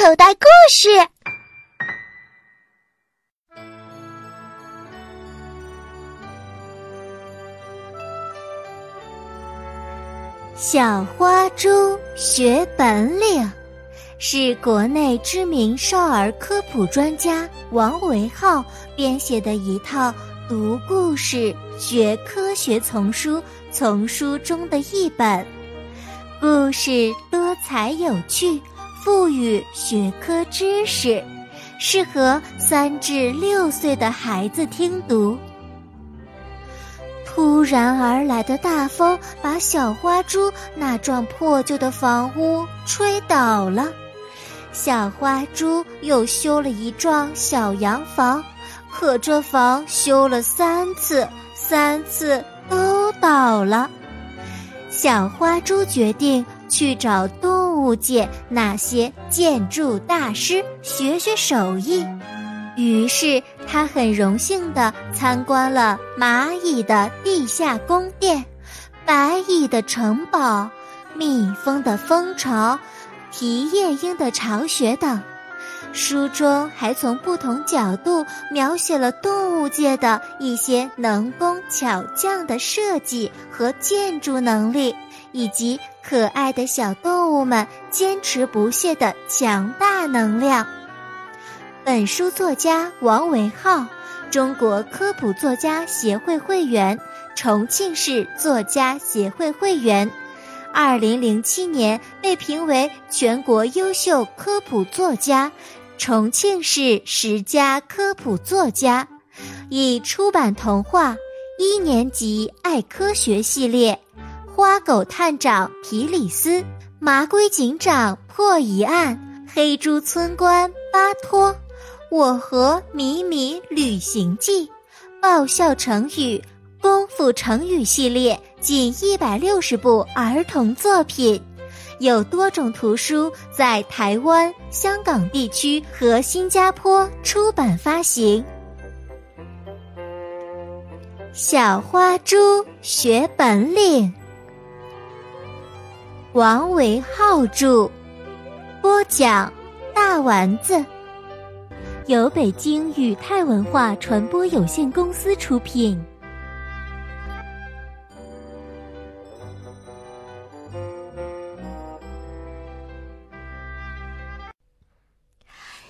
口袋故事。小花猪学本领，是国内知名少儿科普专家王维浩编写的一套读故事学科学丛书丛书中的一本。故事多彩有趣，赋予学科知识，适合三至六岁的孩子听读。突然而来的大风把小花猪那幢破旧的房屋吹倒了，小花猪又修了一幢小洋房，可这房修了三次，三次都倒了。小花猪决定去找东物界那些建筑大师学学手艺。于是，他很荣幸地参观了蚂蚁的地下宫殿、白蚁的城堡、蜜蜂的蜂巢、提夜莺的巢穴等。书中还从不同角度描写了动物界的一些能工巧匠的设计和建筑能力，以及可爱的小动物们坚持不懈的强大能量。本书作家王维浩，中国科普作家协会会员，重庆市作家协会会员，二零零七年被评为全国优秀科普作家。重庆市十佳科普作家，已出版童话《一年级爱科学》系列，《花狗探长皮里斯》，《麻龟警长破疑案》，《黑猪村官巴托》，《我和米米旅行记》，爆笑成语、功夫成语系列，近一百六十部儿童作品。有多种图书在台湾、香港地区和新加坡出版发行。小花猪学本领，王维浩著，播讲大丸子，由北京宇泰文化传播有限公司出品。